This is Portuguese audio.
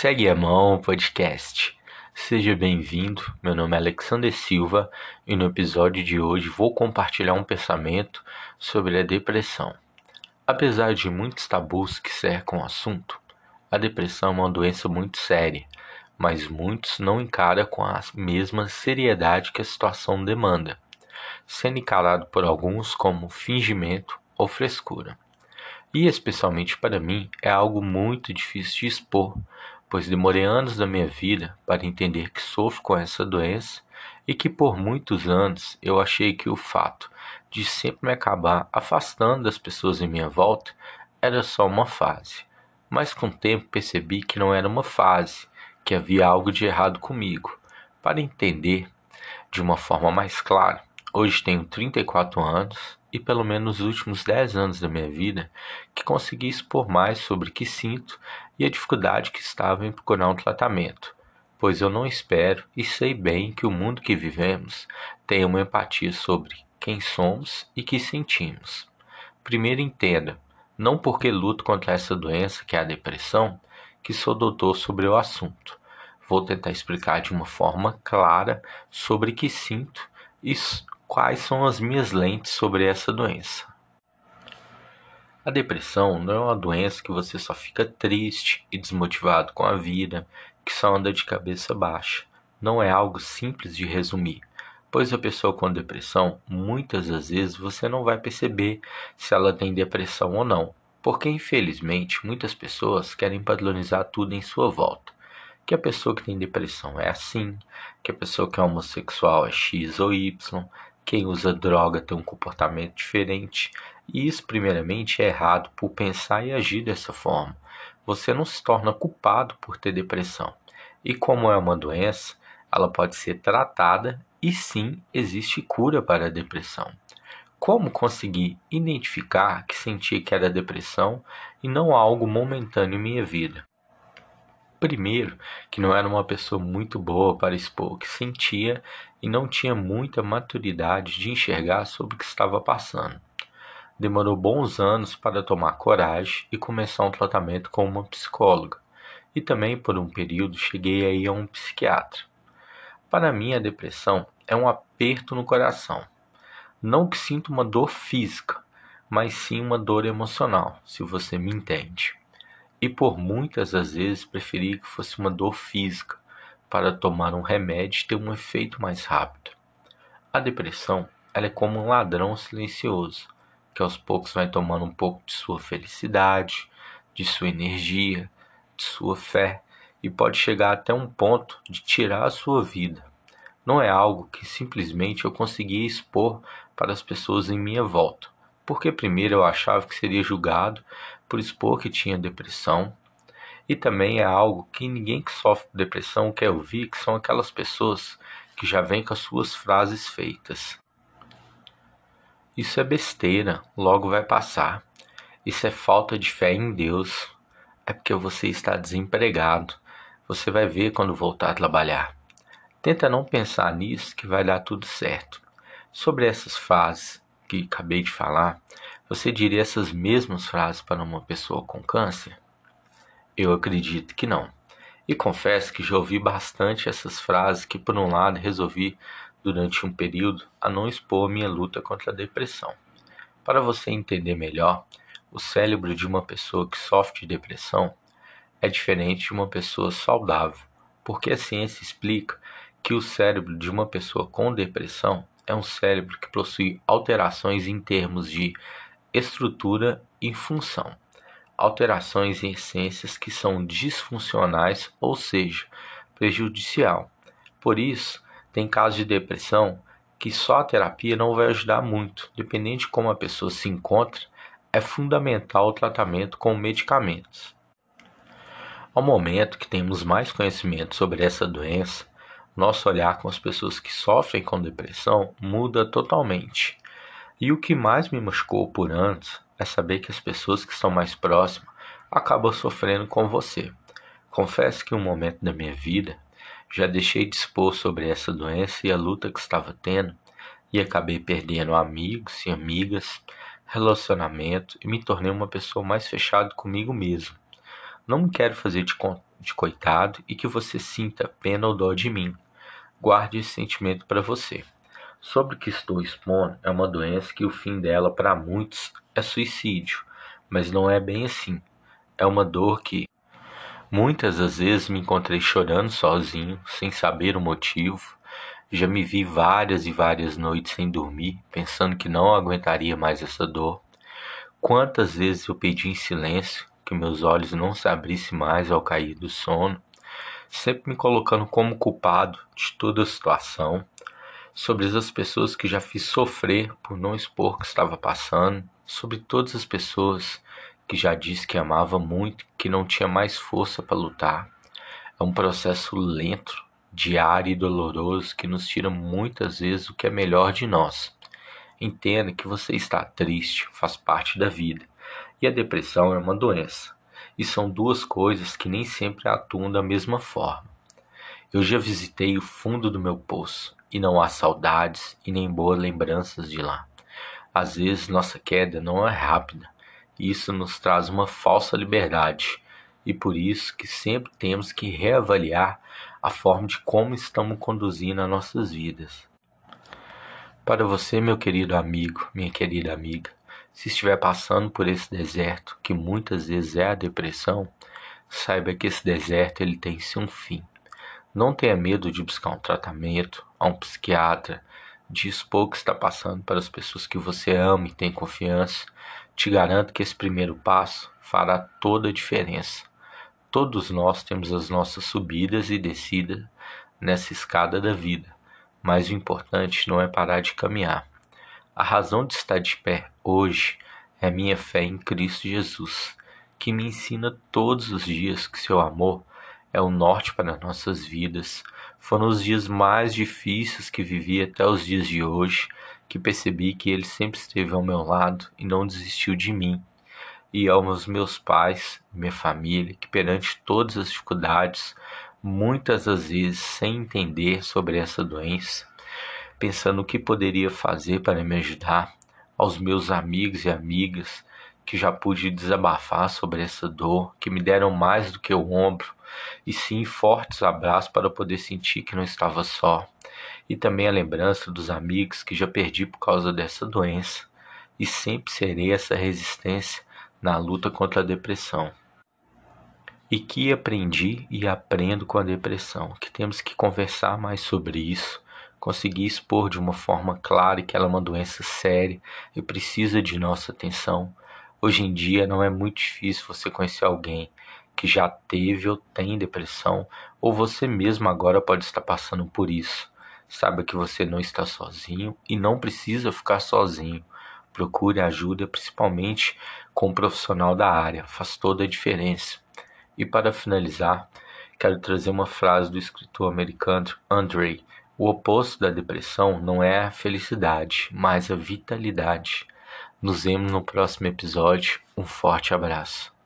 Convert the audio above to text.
Segue a mão podcast. Seja bem-vindo. Meu nome é Alexander Silva e no episódio de hoje vou compartilhar um pensamento sobre a depressão. Apesar de muitos tabus que cercam o assunto, a depressão é uma doença muito séria, mas muitos não encaram com a mesma seriedade que a situação demanda, sendo encarado por alguns como fingimento ou frescura. E especialmente para mim é algo muito difícil de expor, pois demorei anos da minha vida para entender que sofro com essa doença e que por muitos anos eu achei que o fato de sempre me acabar afastando das pessoas em minha volta era só uma fase. Mas com o tempo percebi que não era uma fase, que havia algo de errado comigo. Para entender de uma forma mais clara, hoje tenho 34 anos e pelo menos nos últimos 10 anos da minha vida que consegui expor mais sobre o que sinto e a dificuldade que estava em procurar um tratamento, pois eu não espero e sei bem que o mundo que vivemos tem uma empatia sobre quem somos e que sentimos. Primeiro entenda, não porque luto contra essa doença que é a depressão, que sou doutor sobre o assunto. Vou tentar explicar de uma forma clara sobre o que sinto e quais são as minhas lentes sobre essa doença. A depressão não é uma doença que você só fica triste e desmotivado com a vida, que só anda de cabeça baixa. Não é algo simples de resumir, pois a pessoa com depressão, muitas das vezes você não vai perceber se ela tem depressão ou não, porque infelizmente muitas pessoas querem padronizar tudo em sua volta. Que a pessoa que tem depressão é assim, que a pessoa que é homossexual é X ou Y, quem usa droga tem um comportamento diferente, e isso, primeiramente, é errado por pensar e agir dessa forma. Você não se torna culpado por ter depressão. E como é uma doença, ela pode ser tratada e sim existe cura para a depressão. Como conseguir identificar que sentia que era depressão e não algo momentâneo em minha vida? Primeiro, que não era uma pessoa muito boa para expor que sentia e não tinha muita maturidade de enxergar sobre o que estava passando. Demorou bons anos para tomar coragem e começar um tratamento com uma psicóloga, e também por um período cheguei a ir a um psiquiatra. Para mim, a depressão é um aperto no coração. Não que sinta uma dor física, mas sim uma dor emocional, se você me entende e por muitas das vezes preferi que fosse uma dor física para tomar um remédio ter um efeito mais rápido. A depressão ela é como um ladrão silencioso que aos poucos vai tomando um pouco de sua felicidade, de sua energia, de sua fé e pode chegar até um ponto de tirar a sua vida. Não é algo que simplesmente eu conseguia expor para as pessoas em minha volta, porque primeiro eu achava que seria julgado por expor que tinha depressão. E também é algo que ninguém que sofre depressão quer ouvir, que são aquelas pessoas que já vêm com as suas frases feitas. Isso é besteira, logo vai passar. Isso é falta de fé em Deus. É porque você está desempregado. Você vai ver quando voltar a trabalhar. Tenta não pensar nisso que vai dar tudo certo. Sobre essas frases que acabei de falar, você diria essas mesmas frases para uma pessoa com câncer? Eu acredito que não. E confesso que já ouvi bastante essas frases que, por um lado, resolvi, durante um período, a não expor minha luta contra a depressão. Para você entender melhor, o cérebro de uma pessoa que sofre de depressão é diferente de uma pessoa saudável, porque a ciência explica que o cérebro de uma pessoa com depressão é um cérebro que possui alterações em termos de estrutura e função, alterações em essências que são disfuncionais, ou seja, prejudicial. Por isso, tem casos de depressão que só a terapia não vai ajudar muito, dependendo de como a pessoa se encontra, é fundamental o tratamento com medicamentos. Ao momento que temos mais conhecimento sobre essa doença, nosso olhar com as pessoas que sofrem com depressão muda totalmente. E o que mais me machucou por anos é saber que as pessoas que estão mais próximas acabam sofrendo com você. Confesso que um momento da minha vida já deixei de expor sobre essa doença e a luta que estava tendo e acabei perdendo amigos e amigas, relacionamento e me tornei uma pessoa mais fechada comigo mesmo. Não me quero fazer de de coitado e que você sinta pena ou dó de mim. Guarde esse sentimento para você. Sobre o que estou expondo, é uma doença que o fim dela para muitos é suicídio, mas não é bem assim. É uma dor que muitas das vezes me encontrei chorando sozinho, sem saber o motivo. Já me vi várias e várias noites sem dormir, pensando que não aguentaria mais essa dor. Quantas vezes eu pedi em silêncio que meus olhos não se abrissem mais ao cair do sono, sempre me colocando como culpado de toda a situação, sobre as pessoas que já fiz sofrer por não expor o que estava passando, sobre todas as pessoas que já disse que amava muito, que não tinha mais força para lutar. É um processo lento, diário e doloroso que nos tira muitas vezes o que é melhor de nós. Entenda que você está triste, faz parte da vida. E a depressão é uma doença. E são duas coisas que nem sempre atuam da mesma forma. Eu já visitei o fundo do meu poço e não há saudades e nem boas lembranças de lá. Às vezes nossa queda não é rápida, isso nos traz uma falsa liberdade, e por isso que sempre temos que reavaliar a forma de como estamos conduzindo as nossas vidas. Para você, meu querido amigo, minha querida amiga, se estiver passando por esse deserto, que muitas vezes é a depressão, saiba que esse deserto ele tem um fim. Não tenha medo de buscar um tratamento a um psiquiatra, de expor o que está passando para as pessoas que você ama e tem confiança. Te garanto que esse primeiro passo fará toda a diferença. Todos nós temos as nossas subidas e descidas nessa escada da vida mas o importante não é parar de caminhar. A razão de estar de pé hoje é minha fé em Cristo Jesus, que me ensina todos os dias que seu amor é o norte para nossas vidas. Foram os dias mais difíceis que vivi até os dias de hoje que percebi que Ele sempre esteve ao meu lado e não desistiu de mim. E aos meus pais, minha família, que perante todas as dificuldades muitas das vezes sem entender sobre essa doença, pensando o que poderia fazer para me ajudar, aos meus amigos e amigas que já pude desabafar sobre essa dor, que me deram mais do que o ombro, e sim fortes abraços para poder sentir que não estava só, e também a lembrança dos amigos que já perdi por causa dessa doença, e sempre serei essa resistência na luta contra a depressão e que aprendi e aprendo com a depressão, que temos que conversar mais sobre isso, conseguir expor de uma forma clara que ela é uma doença séria e precisa de nossa atenção. Hoje em dia não é muito difícil você conhecer alguém que já teve ou tem depressão, ou você mesmo agora pode estar passando por isso. Saiba que você não está sozinho e não precisa ficar sozinho. Procure ajuda, principalmente com um profissional da área, faz toda a diferença. E para finalizar, quero trazer uma frase do escritor americano Andre. O oposto da depressão não é a felicidade, mas a vitalidade. Nos vemos no próximo episódio. Um forte abraço.